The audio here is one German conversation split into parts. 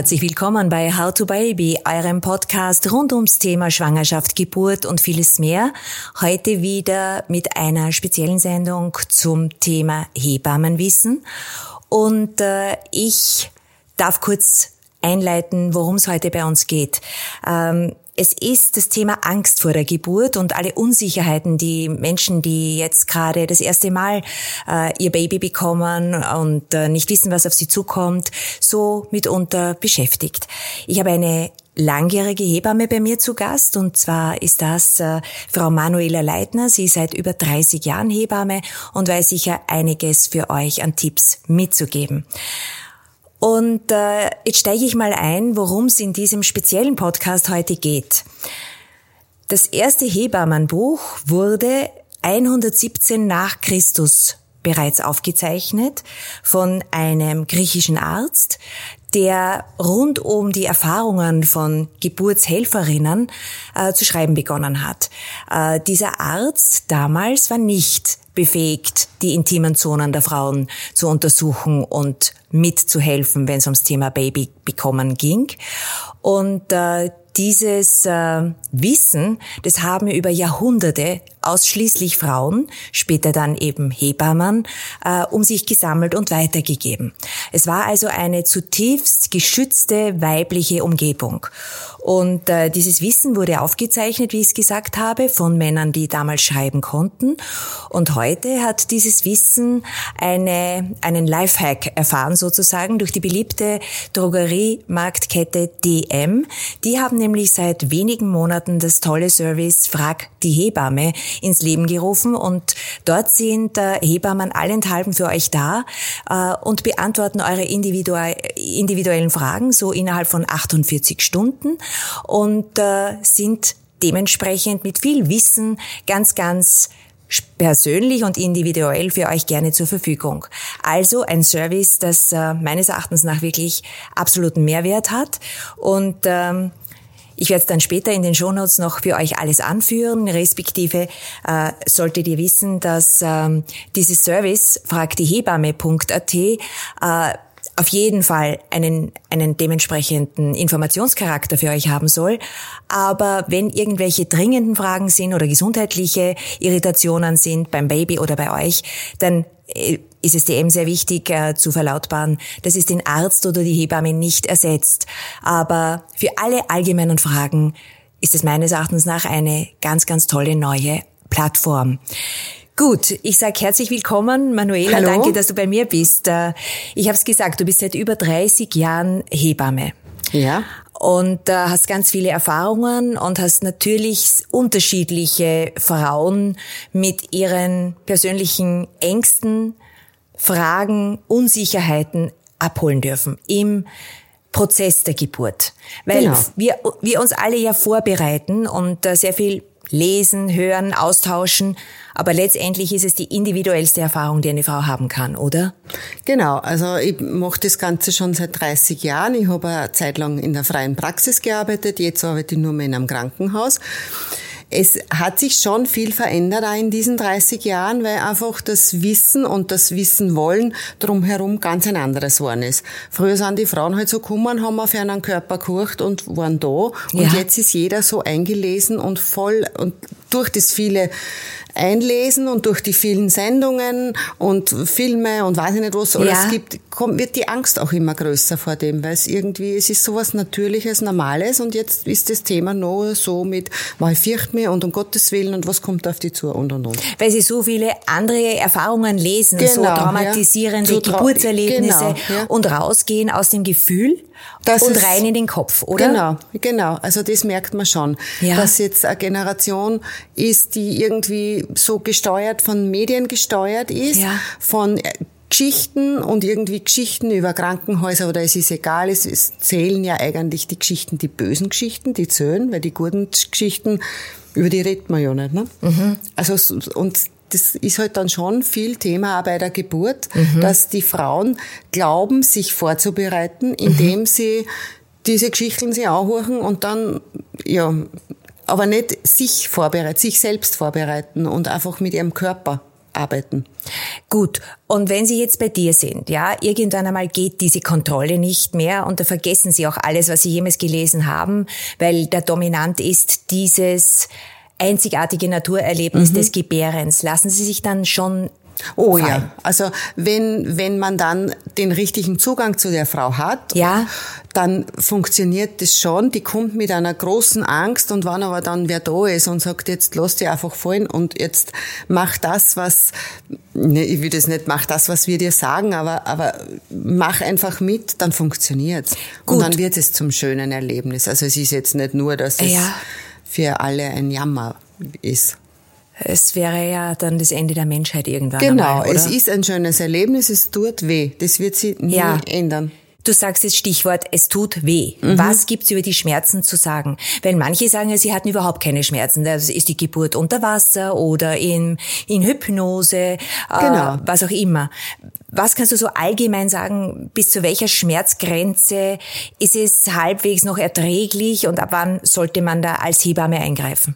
herzlich willkommen bei How to Baby, eurem Podcast rund ums Thema Schwangerschaft, Geburt und vieles mehr. Heute wieder mit einer speziellen Sendung zum Thema Hebammenwissen. Und äh, ich darf kurz einleiten, worum es heute bei uns geht. Ähm, es ist das Thema Angst vor der Geburt und alle Unsicherheiten, die Menschen, die jetzt gerade das erste Mal äh, ihr Baby bekommen und äh, nicht wissen, was auf sie zukommt, so mitunter beschäftigt. Ich habe eine langjährige Hebamme bei mir zu Gast und zwar ist das äh, Frau Manuela Leitner. Sie ist seit über 30 Jahren Hebamme und weiß sicher einiges für euch an Tipps mitzugeben. Und äh, jetzt steige ich mal ein, worum es in diesem speziellen Podcast heute geht. Das erste Hebammenbuch wurde 117 nach Christus bereits aufgezeichnet von einem griechischen Arzt, der rund um die Erfahrungen von Geburtshelferinnen äh, zu schreiben begonnen hat. Äh, dieser Arzt damals war nicht befähigt, die intimen Zonen der Frauen zu untersuchen und mitzuhelfen, wenn es ums Thema Baby bekommen ging. Und äh, dieses äh, Wissen, das haben über Jahrhunderte ausschließlich Frauen, später dann eben Hebammen, äh, um sich gesammelt und weitergegeben. Es war also eine zutiefst geschützte weibliche Umgebung. Und äh, dieses Wissen wurde aufgezeichnet, wie ich es gesagt habe, von Männern, die damals schreiben konnten. Und heute hat dieses Wissen eine, einen Lifehack erfahren, sozusagen, durch die beliebte Drogeriemarktkette DM. Die haben nämlich seit wenigen Monaten das tolle Service Frag die Hebamme ins Leben gerufen und dort sind äh, Hebammen allenthalben für euch da äh, und beantworten eure individuellen Fragen so innerhalb von 48 Stunden und äh, sind dementsprechend mit viel Wissen ganz, ganz persönlich und individuell für euch gerne zur Verfügung. Also ein Service, das äh, meines Erachtens nach wirklich absoluten Mehrwert hat und ähm, ich werde es dann später in den Shownotes noch für euch alles anführen, respektive äh, solltet ihr wissen, dass ähm, dieses Service fragdiehebamme.at äh, auf jeden Fall einen, einen dementsprechenden Informationscharakter für euch haben soll. Aber wenn irgendwelche dringenden Fragen sind oder gesundheitliche Irritationen sind beim Baby oder bei euch, dann äh, ist es DM sehr wichtig äh, zu verlautbaren, dass es den Arzt oder die Hebamme nicht ersetzt. Aber für alle allgemeinen Fragen ist es meines Erachtens nach eine ganz, ganz tolle neue Plattform. Gut, ich sage herzlich willkommen, Manuela. Hallo. Danke, dass du bei mir bist. Äh, ich habe es gesagt, du bist seit über 30 Jahren Hebamme. Ja. Und äh, hast ganz viele Erfahrungen und hast natürlich unterschiedliche Frauen mit ihren persönlichen Ängsten, Fragen, Unsicherheiten abholen dürfen im Prozess der Geburt. Weil genau. wir, wir uns alle ja vorbereiten und äh, sehr viel lesen, hören, austauschen. Aber letztendlich ist es die individuellste Erfahrung, die eine Frau haben kann, oder? Genau. Also ich mache das Ganze schon seit 30 Jahren. Ich habe eine Zeit lang in der freien Praxis gearbeitet. Jetzt arbeite ich nur mehr in einem Krankenhaus es hat sich schon viel verändert in diesen 30 Jahren, weil einfach das Wissen und das Wissen wollen drumherum ganz ein anderes geworden ist. Früher sind die Frauen halt so gekommen, haben auf einen Körper gekocht und waren da. Und ja. jetzt ist jeder so eingelesen und voll und durch das viele einlesen und durch die vielen Sendungen und Filme und weiß ich nicht was alles ja. gibt, kommt, wird die Angst auch immer größer vor dem, weil es irgendwie, es ist sowas Natürliches, Normales und jetzt ist das Thema noch so mit, man fürcht mir und um Gottes Willen und was kommt auf die zu und und und. Weil sie so viele andere Erfahrungen lesen, genau, so traumatisierende ja. Geburtserlebnisse genau, ja. und rausgehen aus dem Gefühl, das und rein in den Kopf, oder? Genau, genau. Also das merkt man schon, ja. dass jetzt eine Generation ist, die irgendwie so gesteuert von Medien gesteuert ist, ja. von äh, Geschichten und irgendwie Geschichten über Krankenhäuser oder es ist egal, es, es zählen ja eigentlich die Geschichten, die bösen Geschichten, die zählen, weil die guten Geschichten, über die redet man ja nicht. Ne? Mhm. Also und das ist halt dann schon viel Thema auch bei der Geburt, mhm. dass die Frauen glauben, sich vorzubereiten, indem mhm. sie diese Geschichten sie anhören und dann, ja, aber nicht sich vorbereiten, sich selbst vorbereiten und einfach mit ihrem Körper arbeiten. Gut. Und wenn Sie jetzt bei dir sind, ja, irgendwann einmal geht diese Kontrolle nicht mehr und da vergessen Sie auch alles, was Sie jemals gelesen haben, weil der Dominant ist dieses einzigartige Naturerlebnis mhm. des Gebärens. Lassen Sie sich dann schon Oh Fall. ja, also wenn, wenn man dann den richtigen Zugang zu der Frau hat, ja. dann funktioniert das schon. Die kommt mit einer großen Angst und wann aber dann wer da ist und sagt, jetzt lass dich einfach fallen und jetzt mach das, was, ne, ich will das nicht, mach das, was wir dir sagen, aber, aber mach einfach mit, dann funktioniert's. Gut. Und dann wird es zum schönen Erlebnis. Also es ist jetzt nicht nur, dass es ja. Für alle ein Jammer ist. Es wäre ja dann das Ende der Menschheit irgendwann. Genau, einmal, es ist ein schönes Erlebnis, es tut weh. Das wird sich nie ja. ändern. Du sagst das Stichwort, es tut weh. Mhm. Was gibt's über die Schmerzen zu sagen? Weil manche sagen ja, sie hatten überhaupt keine Schmerzen. Das ist die Geburt unter Wasser oder in, in Hypnose, äh, genau. äh, was auch immer. Was kannst du so allgemein sagen, bis zu welcher Schmerzgrenze ist es halbwegs noch erträglich und ab wann sollte man da als Hebamme eingreifen?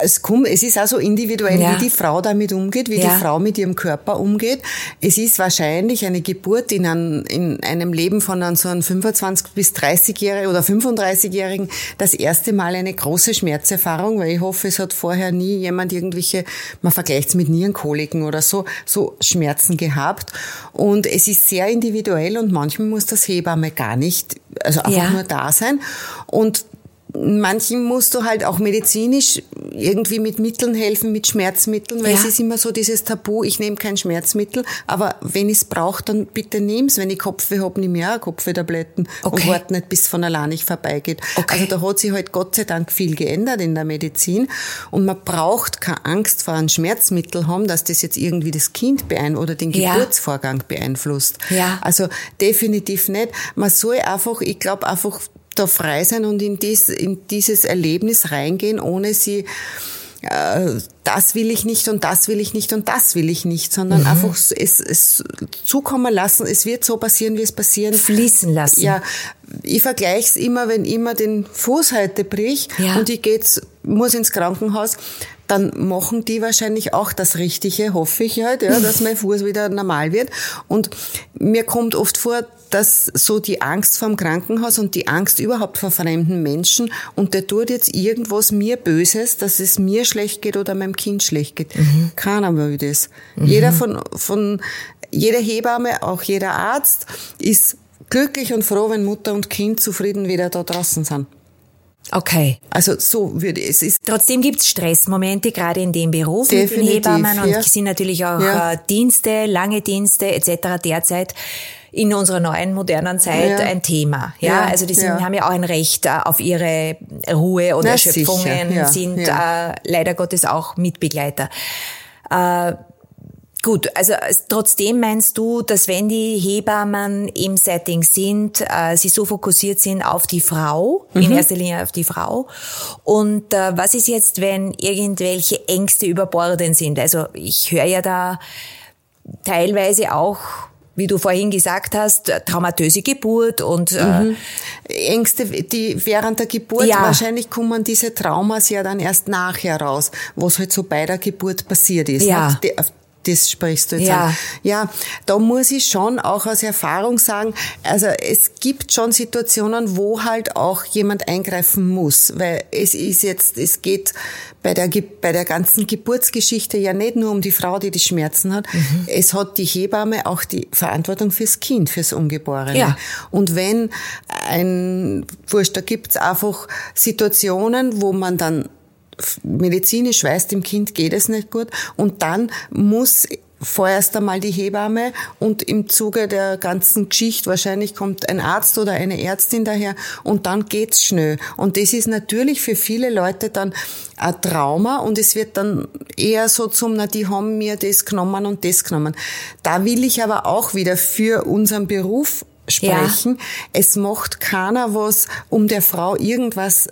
Es, kommt, es ist also individuell, ja. wie die Frau damit umgeht, wie ja. die Frau mit ihrem Körper umgeht. Es ist wahrscheinlich eine Geburt in, ein, in einem Leben von einem so einem 25 bis 30-Jährigen oder 35-Jährigen das erste Mal eine große Schmerzerfahrung, weil ich hoffe, es hat vorher nie jemand irgendwelche, man vergleicht es mit Nierenkoliken oder so, so Schmerzen gehabt. Und es ist sehr individuell und manchmal muss das Hebamme gar nicht, also einfach ja. nur da sein. Und manchen musst du halt auch medizinisch irgendwie mit Mitteln helfen, mit Schmerzmitteln, weil ja. es ist immer so dieses Tabu, ich nehme kein Schmerzmittel, aber wenn ich es brauche, dann bitte nimm's. Wenn ich Kopfweh habe, nimm ja Kopfwehtabletten okay. und warte nicht, bis es von allein nicht vorbeigeht. Okay. Also da hat sich halt Gott sei Dank viel geändert in der Medizin und man braucht keine Angst vor einem Schmerzmittel haben, dass das jetzt irgendwie das Kind beeinflusst oder den ja. Geburtsvorgang beeinflusst. Ja. Also definitiv nicht. Man soll einfach, ich glaube einfach da frei sein und in, dies, in dieses Erlebnis reingehen, ohne sie äh, das will ich nicht und das will ich nicht und das will ich nicht, sondern mhm. einfach es, es zukommen lassen. Es wird so passieren, wie es passieren. Fließen lassen. Ja, ich vergleiche es immer, wenn immer den Fuß heute bricht ja. und ich geht's, muss ins Krankenhaus, dann machen die wahrscheinlich auch das Richtige, hoffe ich halt, ja, dass mein Fuß wieder normal wird. Und mir kommt oft vor, dass so die Angst vom Krankenhaus und die Angst überhaupt vor fremden Menschen und der tut jetzt irgendwas mir Böses, dass es mir schlecht geht oder meinem Kind schlecht geht. Mhm. Keiner will das. Mhm. Jeder von, von, jede Hebamme, auch jeder Arzt ist glücklich und froh, wenn Mutter und Kind zufrieden wieder da draußen sind. Okay. Also so würde es ist. Trotzdem gibt's Stressmomente, gerade in dem Beruf Definitiv, mit den Hebammen und ja. sind natürlich auch ja. Äh, Dienste, lange Dienste etc. derzeit in unserer neuen modernen Zeit ja. ein Thema. Ja, ja also die sind, ja. haben ja auch ein Recht äh, auf ihre Ruhe oder Erschöpfungen, sind äh, leider Gottes auch Mitbegleiter. Äh, Gut, also trotzdem meinst du, dass wenn die Hebammen im Setting sind, äh, sie so fokussiert sind auf die Frau, mhm. in erster Linie auf die Frau. Und äh, was ist jetzt, wenn irgendwelche Ängste überbordend sind? Also ich höre ja da teilweise auch wie du vorhin gesagt hast, traumatöse Geburt und äh, mhm. Ängste, die während der Geburt ja. wahrscheinlich kommen diese Traumas ja dann erst nachher raus, was halt so bei der Geburt passiert ist. Ja. Ne? Das sprichst du jetzt ja. an. Ja, da muss ich schon auch aus Erfahrung sagen, also es gibt schon Situationen, wo halt auch jemand eingreifen muss, weil es ist jetzt, es geht bei der, bei der ganzen Geburtsgeschichte ja nicht nur um die Frau, die die Schmerzen hat. Mhm. Es hat die Hebamme auch die Verantwortung fürs Kind, fürs Ungeborene. Ja. Und wenn ein, wurscht, da gibt's einfach Situationen, wo man dann medizinisch weiß, dem Kind geht es nicht gut und dann muss vorerst einmal die Hebamme und im Zuge der ganzen Geschichte wahrscheinlich kommt ein Arzt oder eine Ärztin daher und dann geht's schnell. Und das ist natürlich für viele Leute dann ein Trauma und es wird dann eher so zum, na, die haben mir das genommen und das genommen. Da will ich aber auch wieder für unseren Beruf sprechen. Ja. Es macht keiner was, um der Frau irgendwas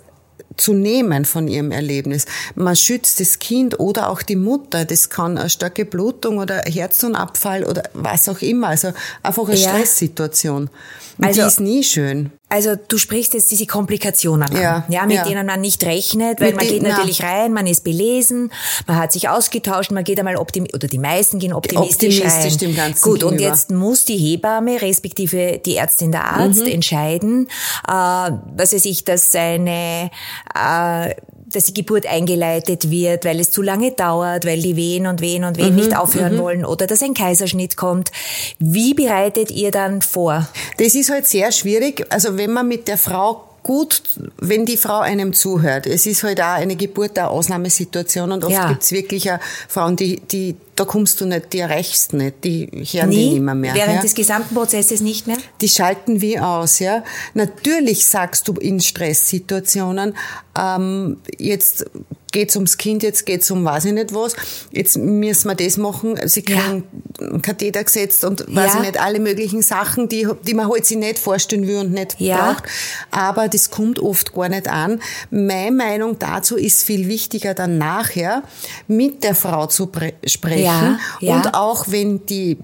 zu nehmen von ihrem Erlebnis. Man schützt das Kind oder auch die Mutter. Das kann eine starke Blutung oder Herzenabfall oder was auch immer. Also einfach eine ja. Stresssituation. Und also, die ist nie schön. Also du sprichst jetzt diese Komplikationen an, ja, ja mit ja. denen man nicht rechnet, weil mit man geht natürlich na. rein, man ist belesen, man hat sich ausgetauscht, man geht einmal optimistisch, oder die meisten gehen optimistisch, optimistisch rein. Dem Ganzen Gut, gegenüber. und jetzt muss die Hebamme, respektive die Ärztin, der Arzt mhm. entscheiden, äh, was weiß ich, dass eine äh, dass die Geburt eingeleitet wird, weil es zu lange dauert, weil die Wehen und Wehen und Wehen mhm, nicht aufhören mhm. wollen oder dass ein Kaiserschnitt kommt. Wie bereitet ihr dann vor? Das ist halt sehr schwierig. Also wenn man mit der Frau gut, wenn die Frau einem zuhört. Es ist halt auch eine Geburt eine Ausnahmesituation und oft ja. gibt's wirklich auch Frauen, die, die da kommst du nicht, die erreichst nicht, die hören Nie, die nicht mehr. während ja? des gesamten Prozesses nicht mehr? Die schalten wie aus, ja. Natürlich sagst du in Stresssituationen, ähm, jetzt geht's ums Kind, jetzt geht's um weiß ich nicht was, jetzt müssen wir das machen, sie kriegen ja. einen Katheter gesetzt und weiß ja. ich nicht, alle möglichen Sachen, die, die man halt sich nicht vorstellen will und nicht ja. braucht. Aber das kommt oft gar nicht an. Meine Meinung dazu ist viel wichtiger dann nachher mit der Frau zu sprechen ja, ja. und auch wenn die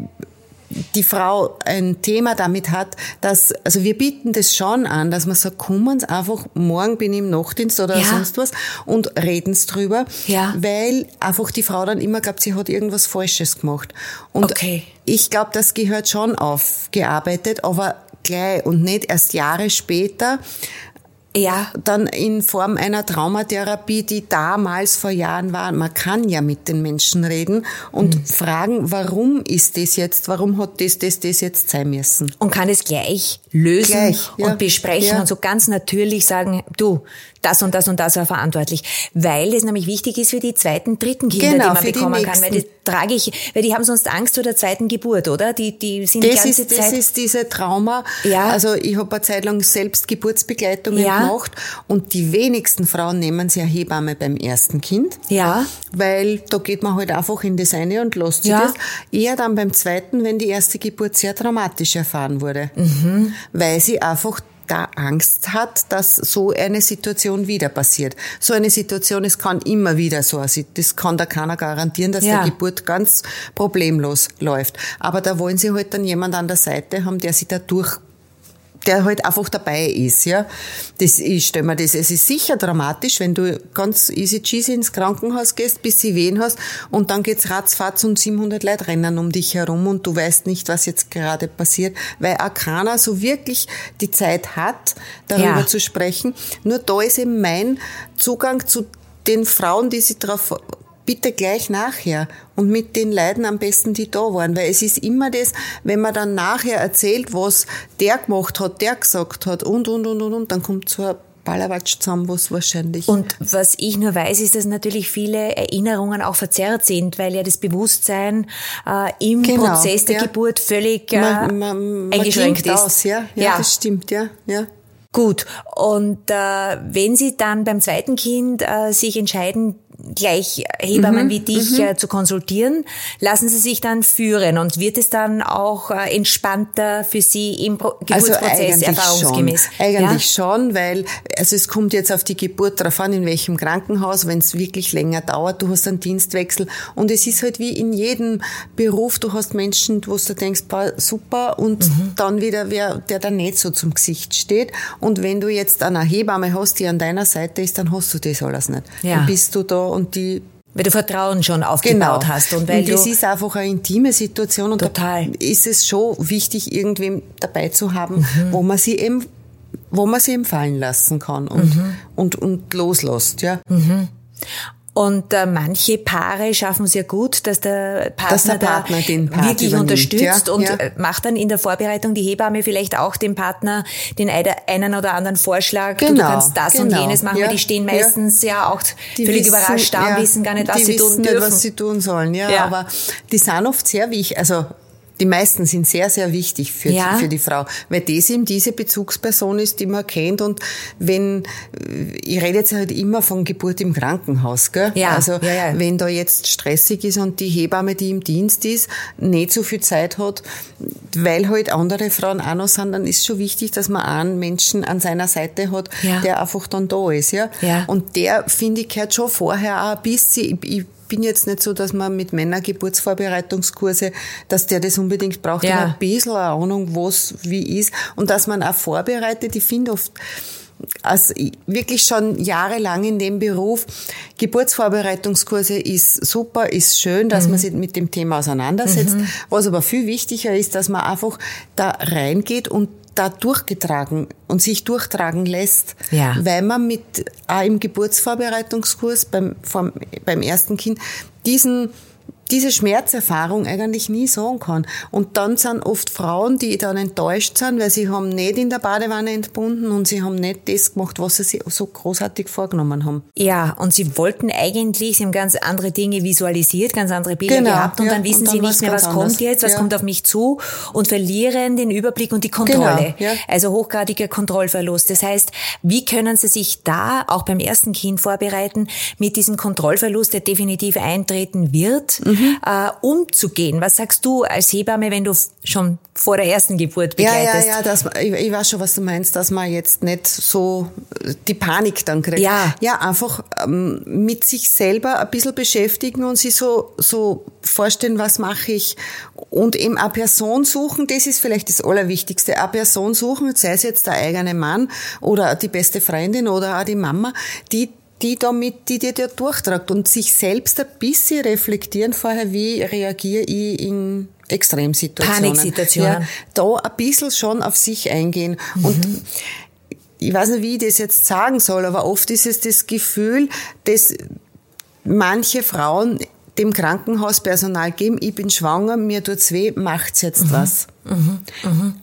die Frau ein Thema damit hat, dass, also wir bieten das schon an, dass man sagt, kommen Sie einfach, morgen bin ich im Nachtdienst oder ja. sonst was und reden Sie drüber, ja. weil einfach die Frau dann immer glaubt, sie hat irgendwas Falsches gemacht. Und okay. ich glaube, das gehört schon aufgearbeitet, aber gleich und nicht erst Jahre später, ja. Dann in Form einer Traumatherapie, die damals vor Jahren war. Man kann ja mit den Menschen reden und mhm. fragen, warum ist das jetzt, warum hat das, das, das jetzt sein müssen? Und kann es gleich lösen gleich, ja. und besprechen ja. und so ganz natürlich sagen, du, das und das und das war verantwortlich. Weil es nämlich wichtig ist für die zweiten, dritten Kinder, genau, die man bekommen kann. Weil die trage ich, weil die haben sonst Angst vor der zweiten Geburt, oder? Die, die sind das die ganze ist, Zeit. Das ist diese Trauma. Ja. Also ich habe eine Zeit lang selbst Geburtsbegleitungen ja. Gemacht und die wenigsten Frauen nehmen sie eine Hebamme beim ersten Kind. Ja. Weil da geht man halt einfach in das eine und lässt sich ja. das. Eher dann beim zweiten, wenn die erste Geburt sehr dramatisch erfahren wurde. Mhm. Weil sie einfach da Angst hat, dass so eine Situation wieder passiert. So eine Situation, es kann immer wieder so aussehen. Das kann da keiner garantieren, dass ja. die Geburt ganz problemlos läuft. Aber da wollen sie halt dann jemand an der Seite haben, der sie da durch der halt einfach dabei ist, ja. Das, ich stelle mir das, es ist sicher dramatisch, wenn du ganz easy cheesy ins Krankenhaus gehst, bis sie wehen hast, und dann geht's ratzfatz und 700 Leute rennen um dich herum und du weißt nicht, was jetzt gerade passiert, weil auch keiner so wirklich die Zeit hat, darüber ja. zu sprechen. Nur da ist eben mein Zugang zu den Frauen, die sich darauf bitte gleich nachher und mit den Leuten am besten, die da waren, weil es ist immer das, wenn man dann nachher erzählt, was der gemacht hat, der gesagt hat und, und, und, und, und, dann kommt so ein Ballerwatsch zusammen, was wahrscheinlich. Und was ich nur weiß, ist, dass natürlich viele Erinnerungen auch verzerrt sind, weil ja das Bewusstsein äh, im genau, Prozess der ja. Geburt völlig äh, man, man, eingeschränkt man ist. Aus, ja? ja? Ja, das stimmt, ja. ja. Gut, und äh, wenn Sie dann beim zweiten Kind äh, sich entscheiden, gleich Hebammen mhm, wie dich mhm. äh, zu konsultieren, lassen Sie sich dann führen und wird es dann auch äh, entspannter für Sie im Pro also Geburtsprozess also erfahrungsgemäß? Schon. Eigentlich ja? schon, weil also es kommt jetzt auf die Geburt drauf an, in welchem Krankenhaus, wenn es wirklich länger dauert, du hast einen Dienstwechsel und es ist halt wie in jedem Beruf, du hast Menschen, wo du denkst, super und mhm. dann wieder wer, der da nicht so zum Gesicht steht und wenn du jetzt eine Hebamme hast, die an deiner Seite ist, dann hast du das alles nicht. Ja. Dann bist du da und die weil du Vertrauen schon aufgebaut genau. hast. Und, weil und das ist einfach eine intime Situation und total. ist es schon wichtig, irgendwem dabei zu haben, mhm. wo man sie eben, wo man sie eben fallen lassen kann und, mhm. und, und loslässt, ja. Mhm. Und äh, manche Paare schaffen es ja gut, dass der Partner, dass der Partner den Part wirklich unterstützt ja, und ja. Äh, macht dann in der Vorbereitung die Hebamme vielleicht auch dem Partner den einen oder anderen Vorschlag. Genau, du, du kannst das genau. und jenes machen, ja, weil die stehen meistens ja, auch die völlig wissen, überrascht da und wissen gar nicht, was sie tun dürfen. Nicht, was sie tun sollen, ja, Aber die sind oft sehr wichtig. Also die meisten sind sehr, sehr wichtig für, ja. für die Frau, weil das eben diese Bezugsperson ist, die man kennt. Und wenn, ich rede jetzt halt immer von Geburt im Krankenhaus, gell? Ja. Also, ja, wenn da jetzt stressig ist und die Hebamme, die im Dienst ist, nicht so viel Zeit hat, weil halt andere Frauen auch noch sind, dann ist schon wichtig, dass man einen Menschen an seiner Seite hat, der einfach dann da ist, ja? ja. Und der, finde ich, gehört schon vorher auch ein bisschen, ich, ich bin jetzt nicht so, dass man mit Männer Geburtsvorbereitungskurse, dass der das unbedingt braucht, Ja. ein bisschen eine Ahnung, was wie ist und dass man auch vorbereitet. Ich finde oft, also ich- wirklich schon jahrelang in dem Beruf, Geburtsvorbereitungskurse ist super, ist schön, dass Mhm. man sich mit dem Thema auseinandersetzt. Was aber viel wichtiger ist, dass man einfach da reingeht und da durchgetragen und sich durchtragen lässt, Ja. weil man mit auch im Geburtsvorbereitungskurs beim, vom, beim ersten Kind diesen diese Schmerzerfahrung eigentlich nie sagen kann. Und dann sind oft Frauen, die dann enttäuscht sind, weil sie haben nicht in der Badewanne entbunden und sie haben nicht das gemacht, was sie sich so großartig vorgenommen haben. Ja, und sie wollten eigentlich, sie haben ganz andere Dinge visualisiert, ganz andere Bilder Genau, gehabt und ja, dann wissen und dann sie nicht mehr, was kommt anders. jetzt, was Ja. kommt auf mich zu und verlieren den Überblick und die Kontrolle. Genau, ja. Also hochgradiger Kontrollverlust. Das heißt, wie können sie sich da auch beim ersten Kind vorbereiten, mit diesem Kontrollverlust, der definitiv eintreten wird, Mhm. Äh, umzugehen? Was sagst du als Hebamme, wenn du schon vor der ersten Geburt Ja, begleitest? ja, ja, dass man, ich, ich weiß schon, was du meinst, dass man jetzt nicht so die Panik dann kriegt. Ja. Ja, einfach ähm, mit sich selber ein bisschen beschäftigen und sich so, so vorstellen, was mache ich. Und eben eine Person suchen, das ist vielleicht das Allerwichtigste. Eine Person suchen, sei es jetzt der eigene Mann oder die beste Freundin oder auch die Mama, die die damit, die dir da durchtragt und sich selbst ein bisschen reflektieren vorher, wie reagiere ich in Extremsituationen. Paniksituationen. Ja, da ein bisschen schon auf sich eingehen. Und ich weiß nicht, wie ich das jetzt sagen soll, aber oft ist es das Gefühl, dass manche Frauen dem Krankenhauspersonal geben, ich bin schwanger, mir tut's weh, macht's jetzt was.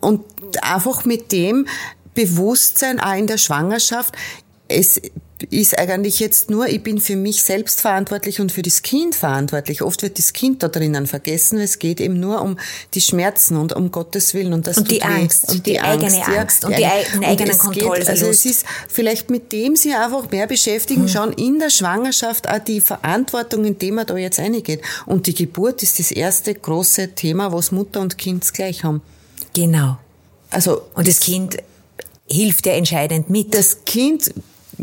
Und einfach mit dem Bewusstsein auch in der Schwangerschaft, es ist eigentlich jetzt nur, ich bin für mich selbst verantwortlich und für das Kind verantwortlich. Oft wird das Kind da drinnen vergessen. Es geht eben nur um die Schmerzen und um Gottes Willen und das Und die. Angst, die eigene Angst und die Angst. ei- den eigenen es geht- Kontrollverlust. Also es ist vielleicht mit dem sie einfach mehr beschäftigen, Hm. schon in der Schwangerschaft auch die Verantwortung, in dem man da jetzt reingeht. Und die Geburt ist das erste große Thema, was Mutter und Kind gleich haben. Genau. Also Und das Kind hilft ja entscheidend mit. das Kind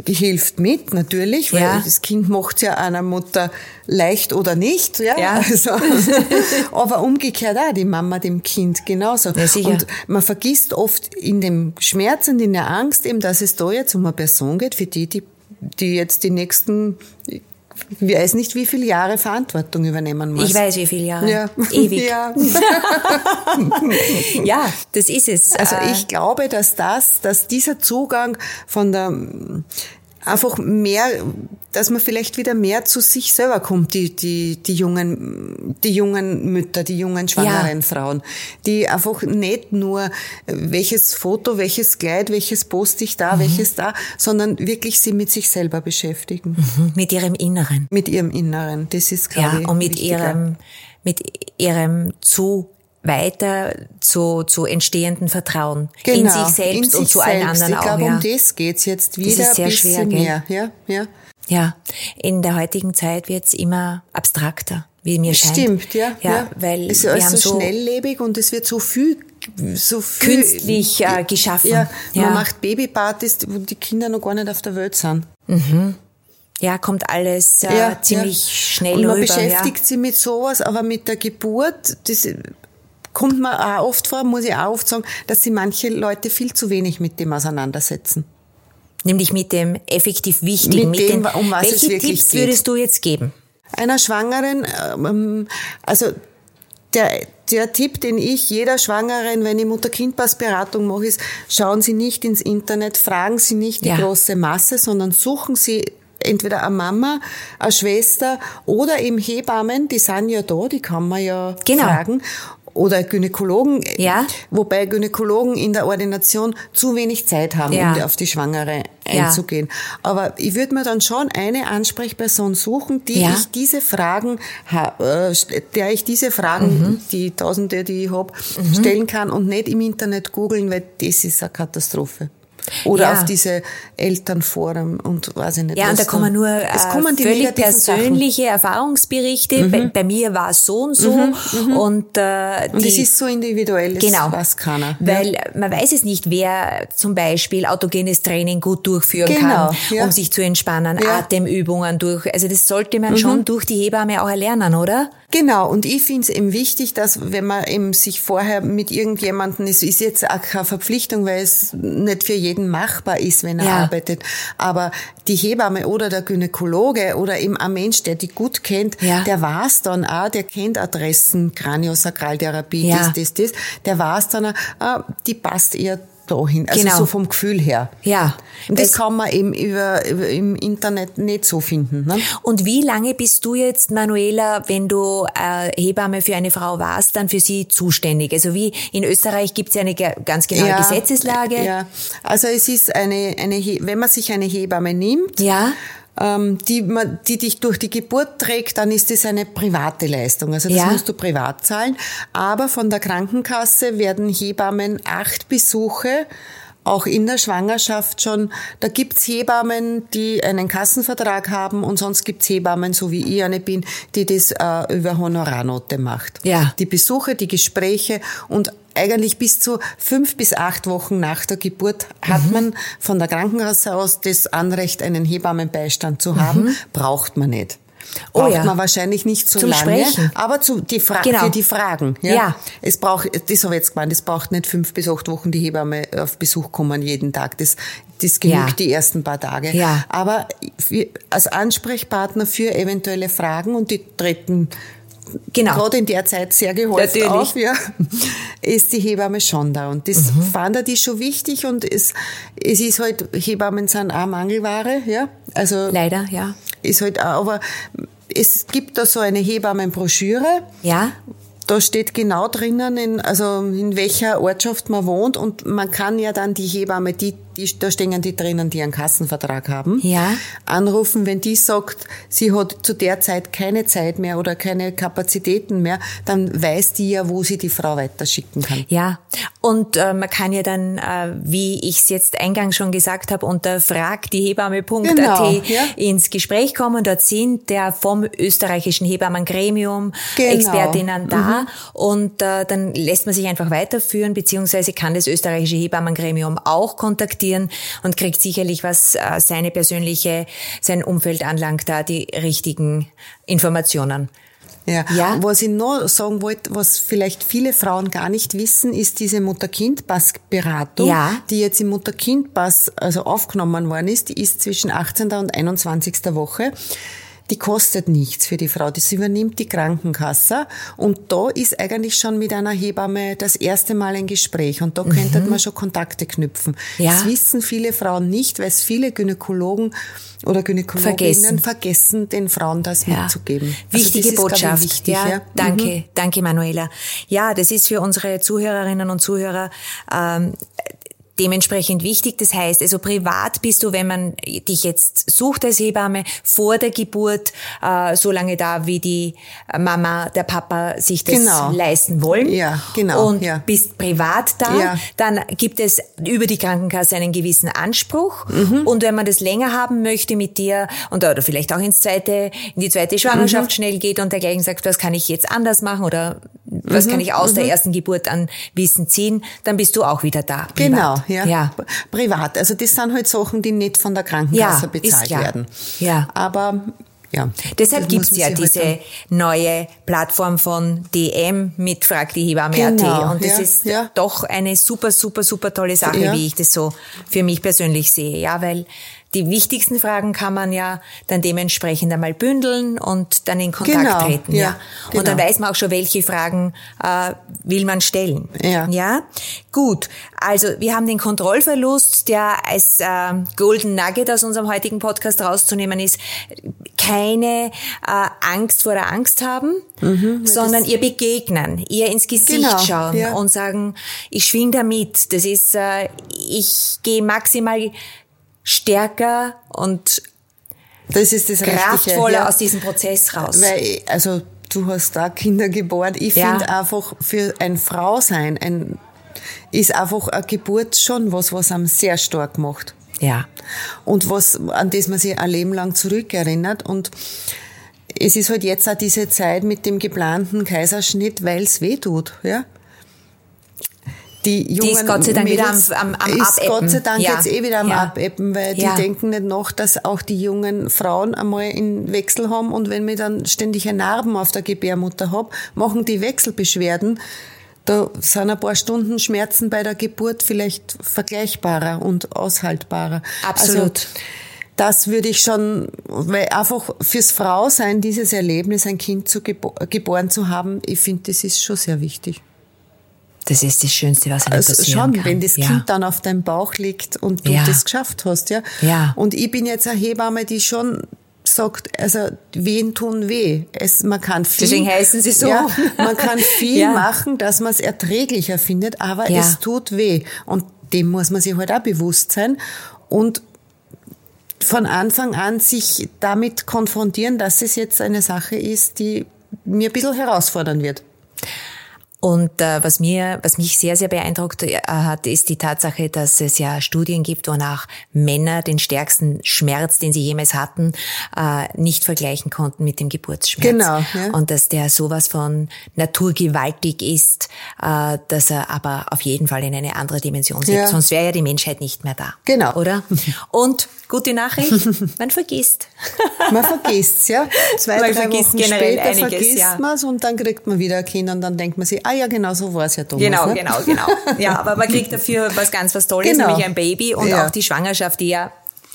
hilft mit, natürlich, weil Ja. das Kind macht ja einer Mutter leicht oder nicht, ja. Ja. Also, aber umgekehrt auch die Mama dem Kind genauso. Ja, sicher. Und man vergisst oft in dem Schmerz und in der Angst eben, dass es da jetzt um eine Person geht, für die, die, die jetzt die nächsten, ich weiß nicht wie viele Jahre Verantwortung übernehmen muss. Ich weiß, wie viele Jahre. Ja. Ewig. Ja. Ja, das ist es. Also Äh, ich glaube, dass das, dass dieser Zugang von der einfach mehr, dass man vielleicht wieder mehr zu sich selber kommt, die, die, die jungen, die jungen Mütter, die jungen schwangeren Frauen, die einfach nicht nur, welches Foto, welches Kleid, welches poste ich Mhm. da, welches da, sondern wirklich sie mit sich selber beschäftigen. mit ihrem Inneren. Mit ihrem Inneren. Das ist, glaube Ja, und mit wichtiger. ihrem, mit ihrem zu weiter zu, zu entstehenden Vertrauen in sich selbst Genau, in und sich zu allen selbst. anderen ich auch. glaube, ja. um das geht's jetzt wieder ist sehr schwer, gell? mehr. Ja, ja. ja, in der heutigen Zeit wird's immer abstrakter, wie mir scheint. Stimmt, ja. Ja, weil es ist alles so so schnelllebig und es wird so viel, so viel künstlich äh, geschaffen. Ja, ja. man macht Babypartys, wo die Kinder noch gar nicht auf der Welt sind. ja, kommt alles äh, ziemlich schnell Und man rüber. beschäftigt sich mit sowas, aber mit der Geburt, das kommt mir auch oft vor, muss ich auch oft sagen, dass sich manche Leute viel zu wenig mit dem auseinandersetzen. Nämlich mit dem effektiv Wichtigen. Mit mit dem, den, um was es welche wirklich Tipps geht. würdest du jetzt geben? einer Schwangeren, ähm, also der, der Tipp, den ich jeder Schwangeren, wenn ich Mutter-Kind-Pass-Beratung mache, ist, schauen Sie nicht ins Internet, fragen Sie nicht die Ja. große Masse, sondern suchen Sie entweder eine Mama, eine Schwester oder eben Hebammen, die sind ja da, die kann man ja Genau. fragen. Oder Gynäkologen, Ja. wobei Gynäkologen in der Ordination zu wenig Zeit haben, Ja. um auf die Schwangere Ja. einzugehen. Aber ich würde mir dann schon eine Ansprechperson suchen, die Ja. ich diese Fragen, äh, der ich diese Fragen, Mhm. die Tausende, die ich hab, stellen kann und nicht im Internet googeln, weil das ist eine Katastrophe. Oder Ja. auf diese Elternforen und weiß ich nicht. Ja, was und da kommen nur äh, es kommen die völlig negativen Sachen. Mhm. persönliche Erfahrungsberichte. Bei, bei mir war es so und so. Und, äh, Und die, es ist so individuell, das Genau. weiß keiner. Weil man weiß es nicht, wer zum Beispiel autogenes Training gut durchführen Genau, kann, ja. um sich zu entspannen, Ja. Mhm. Atemübungen durch. Also das sollte man schon durch die Hebamme auch erlernen, oder? Genau, und ich finde es eben wichtig, dass wenn man eben sich vorher mit irgendjemandem, es ist jetzt auch keine Verpflichtung, weil es nicht für jeden machbar ist, wenn er Ja. arbeitet, aber die Hebamme oder der Gynäkologe oder eben ein Mensch, der die gut kennt, Ja. der weiß dann auch, der kennt Adressen, Kraniosakraltherapie, Ja. das, das, das, der weiß dann auch, ah, die passt eher dahin, also Genau. so vom Gefühl her. Ja. Und das Es- kann man eben über, über im Internet nicht so finden. Ne? Und wie lange bist du jetzt, Manuela, wenn du äh, Hebamme für eine Frau warst, dann für sie zuständig? Also wie in Österreich gibt es ja eine ganz genaue Gesetzeslage. Ja, also es ist eine, eine, wenn man sich eine Hebamme nimmt, Ja. Ähm, die, man, die dich durch die Geburt trägt, dann ist das eine private Leistung. Also das Ja. musst du privat zahlen. Aber von der Krankenkasse werden Hebammen acht Besuche auch in der Schwangerschaft schon. Da gibt's Hebammen, die einen Kassenvertrag haben und sonst gibt's Hebammen, so wie ich eine bin, die das äh, über Honorarnote macht. Ja. Die Besuche, die Gespräche und eigentlich bis zu fünf bis acht Wochen nach der Geburt hat Mhm. man von der Krankenkasse aus das Anrecht, einen Hebammenbeistand zu haben. Braucht man nicht. Oh Braucht ja. man wahrscheinlich nicht so Zum lange, Sprechen. aber zu, die Fra Genau. für die Fragen. Ja. Ja. Es braucht, das habe ich jetzt gemeint, es braucht nicht fünf bis acht Wochen die Hebamme auf Besuch kommen jeden Tag. Das, das genügt Ja. die ersten paar Tage. Ja. Aber für, als Ansprechpartner für eventuelle Fragen und die treten Genau. gerade in der Zeit sehr gehäuft Natürlich. auf, ja, ist die Hebamme schon da. Und das Mhm. fand ich schon wichtig und es, es ist halt, Hebammen sind auch Mangelware, ja. Also Leider, ja. Ist halt auch, aber es gibt da so eine Hebammenbroschüre, Ja. da steht genau drinnen, in, also in welcher Ortschaft man wohnt und man kann ja dann die Hebamme, die, die, da stehen die drinnen, die einen Kassenvertrag haben, Ja. anrufen, wenn die sagt, sie hat zu der Zeit keine Zeit mehr oder keine Kapazitäten mehr, dann weiß die ja, wo sie die Frau weiterschicken kann. Ja, und äh, man kann ja dann, äh, wie ich es jetzt eingangs schon gesagt habe, unter fragdiehebamme.at Genau, ja. ins Gespräch kommen. Dort sind der vom österreichischen Hebammengremium Genau. Expertinnen da und äh, dann lässt man sich einfach weiterführen, beziehungsweise kann das österreichische Hebammengremium auch kontaktieren und kriegt sicherlich, was äh, seine persönliche, sein Umfeld anlangt, da die richtigen Informationen. Ja. Ja. Was ich noch sagen wollte, was vielleicht viele Frauen gar nicht wissen, ist diese Mutter-Kind-Pass-Beratung, Ja. die jetzt im Mutter-Kind-Pass also aufgenommen worden ist. Die ist zwischen 18. und 21. Woche. Die kostet nichts für die Frau, das übernimmt die Krankenkasse. Und da ist eigentlich schon mit einer Hebamme das erste Mal ein Gespräch. Und da könnte man schon Kontakte knüpfen. Mhm. Ja. Das wissen viele Frauen nicht, weil es viele Gynäkologen oder Gynäkologinnen Vergessen. vergessen, den Frauen das mitzugeben. Also Wichtige das ist, glaub ich, Botschaft. wichtig, ja, ja. Danke, Mhm. danke Manuela. Ja, das ist für unsere Zuhörerinnen und Zuhörer ähm, dementsprechend wichtig. Das heißt, also privat bist du, wenn man dich jetzt sucht als Hebamme, vor der Geburt äh, so lange da, wie die Mama, der Papa sich das Genau. leisten wollen. Ja, genau, Und ja. bist privat da. Ja. Dann gibt es über die Krankenkasse einen gewissen Anspruch. Mhm. Und wenn man das länger haben möchte mit dir und oder vielleicht auch ins zweite, in die zweite Schwangerschaft Mhm. schnell geht und dergleichen sagt, was kann ich jetzt anders machen oder was Mhm. kann ich aus der ersten Geburt an Wissen ziehen, dann bist du auch wieder da. privat. Genau, ja. ja. Privat. Also das sind halt Sachen, die nicht von der Krankenkasse Ja, bezahlt werden. Ja. Aber ja. Deshalb gibt's muss ja diese halt neue Plattform von DM mit Frag die Hebamme.at. Genau, und das ja, ist ja. doch eine super, super, super tolle Sache, wie ich das so für mich persönlich sehe. Ja, weil die wichtigsten Fragen kann man ja dann dementsprechend einmal bündeln und dann in Kontakt Genau, treten. ja, Und dann genau. weiß man auch schon, welche Fragen äh, will man stellen. Ja. Ja, gut. Also wir haben den Kontrollverlust, der als ähm, Golden Nugget aus unserem heutigen Podcast rauszunehmen ist, keine äh, Angst vor der Angst haben, sondern ihr begegnen, ihr ins Gesicht Mhm, Genau, schauen ja. und sagen, ich schwing da mit. Das ist, äh, ich gehe maximal stärker und Das ist das kraftvoller ja. aus diesem Prozess raus. Weil, also du hast da Kinder geboren. Ich Ja. finde einfach für ein Frausein, ein ist einfach eine Geburt schon was, was einem sehr stark macht. Ja. Und was, an das man sich ein Leben lang zurückerinnert. Und es ist halt jetzt auch diese Zeit mit dem geplanten Kaiserschnitt, weil es weh tut, ja. Die, Jungen die ist Gott sei Dank Mädels, wieder am, am, am ist Gott sei Dank ja. jetzt eh wieder am ja. Abeppen, weil ja. die denken nicht noch, dass auch die jungen Frauen einmal einen Wechsel haben und wenn wir dann ständig eine Narben auf der Gebärmutter hab, machen die Wechselbeschwerden. Da sind ein paar Stunden Schmerzen bei der Geburt vielleicht vergleichbarer und aushaltbarer. Absolut. Also, das würde ich schon, weil einfach fürs Frausein dieses Erlebnis, ein Kind zu gebo geboren zu haben, ich finde, das ist schon sehr wichtig. Das ist das Schönste, was einem also passieren schon, kann. wenn das ja. Kind dann auf deinem Bauch liegt und du ja. das geschafft hast, ja. ja. Und ich bin jetzt eine Hebamme, die schon sagt, also wen tun weh. Es, man kann viel, Deswegen heißen sie so. Ja, man kann viel ja. machen, dass man es erträglicher findet, aber ja. es tut weh. Und dem muss man sich halt auch bewusst sein. Und von Anfang an sich damit konfrontieren, dass es jetzt eine Sache ist, die mir ein bisschen herausfordern wird. Und äh, was mir, was mich sehr, sehr beeindruckt äh, hat, ist die Tatsache, dass es ja Studien gibt, wonach Männer den stärksten Schmerz, den sie jemals hatten, äh, nicht vergleichen konnten mit dem Geburtsschmerz. Genau. Ja. Und dass der sowas von naturgewaltig ist, äh, dass er aber auf jeden Fall in eine andere Dimension setzt. Ja. Sonst wäre ja die Menschheit nicht mehr da. Genau. Oder? Und gute Nachricht, man vergisst. man vergisst ja. Zwei, man drei Wochen später einiges, vergisst ja. man es und dann kriegt man wieder ein Kind und dann denkt man sich, ah ja, genau so war es ja Thomas. Genau, ne? genau, genau. Ja, aber man kriegt dafür was ganz was Tolles, genau. nämlich ein Baby und ja. auch die Schwangerschaft, die ja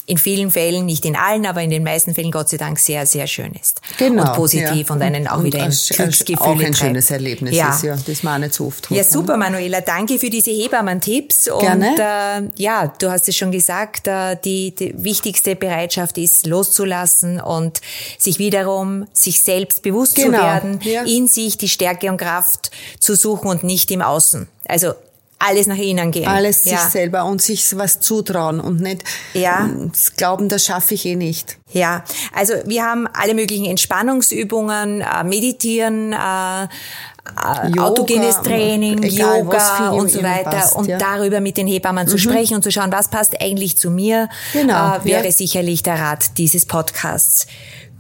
in vielen Fällen, nicht in allen, aber in den meisten Fällen Gott sei Dank sehr, sehr schön ist. Genau. Und positiv ja. und einen auch und wieder in Glücksgefühle Auch ein treibt. schönes Erlebnis ja. ist, ja. Das man nicht so oft. Ja, super, Manuela. Danke für diese Hebammen-Tipps. Gerne. Und äh, ja, du hast es schon gesagt, äh, die, die wichtigste Bereitschaft ist loszulassen und sich wiederum sich selbst bewusst genau. zu werden, ja. in sich die Stärke und Kraft zu suchen und nicht im Außen. Also alles nach innen gehen. Alles ja. sich selber und sich was zutrauen und nicht ja. glauben, das schaffe ich eh nicht. Ja, also wir haben alle möglichen Entspannungsübungen, äh, Meditieren, äh, äh Yoga, autogenes Training, egal, Yoga und so weiter. Passt, und ja. darüber mit den Hebammen mhm. zu sprechen und zu schauen, was passt eigentlich zu mir, genau, äh, wäre ja. sicherlich der Rat dieses Podcasts.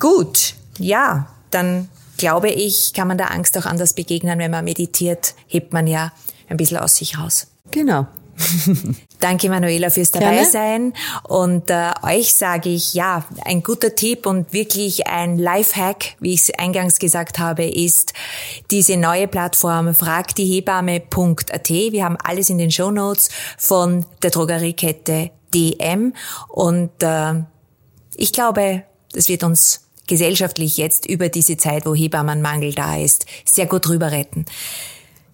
Gut, ja, dann glaube ich, kann man der Angst auch anders begegnen, wenn man meditiert, hebt man ja ein bisschen aus sich raus. Genau. Danke Manuela fürs dabei sein und äh, euch sage ich ja, ein guter Tipp und wirklich ein Lifehack, wie ich es eingangs gesagt habe, ist diese neue Plattform fragdiehebamme.at. Wir haben alles in den Show Notes von der Drogeriekette DM und äh, ich glaube, das wird uns gesellschaftlich jetzt über diese Zeit, wo Hebammenmangel da ist, sehr gut rüber retten.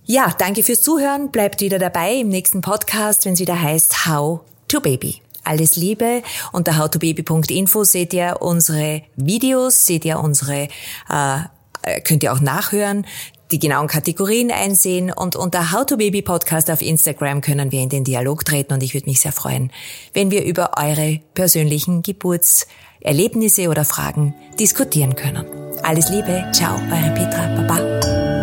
Ja, danke fürs Zuhören. Bleibt wieder dabei im nächsten Podcast, wenn es wieder heißt How to Baby. Alles Liebe. Unter howtobaby.info seht ihr unsere Videos, seht ihr unsere, äh, könnt ihr auch nachhören, die genauen Kategorien einsehen und unter How to Baby Podcast auf Instagram können wir in den Dialog treten und ich würde mich sehr freuen, wenn wir über eure persönlichen Geburtserlebnisse oder Fragen diskutieren können. Alles Liebe. Ciao, eure Petra. Baba.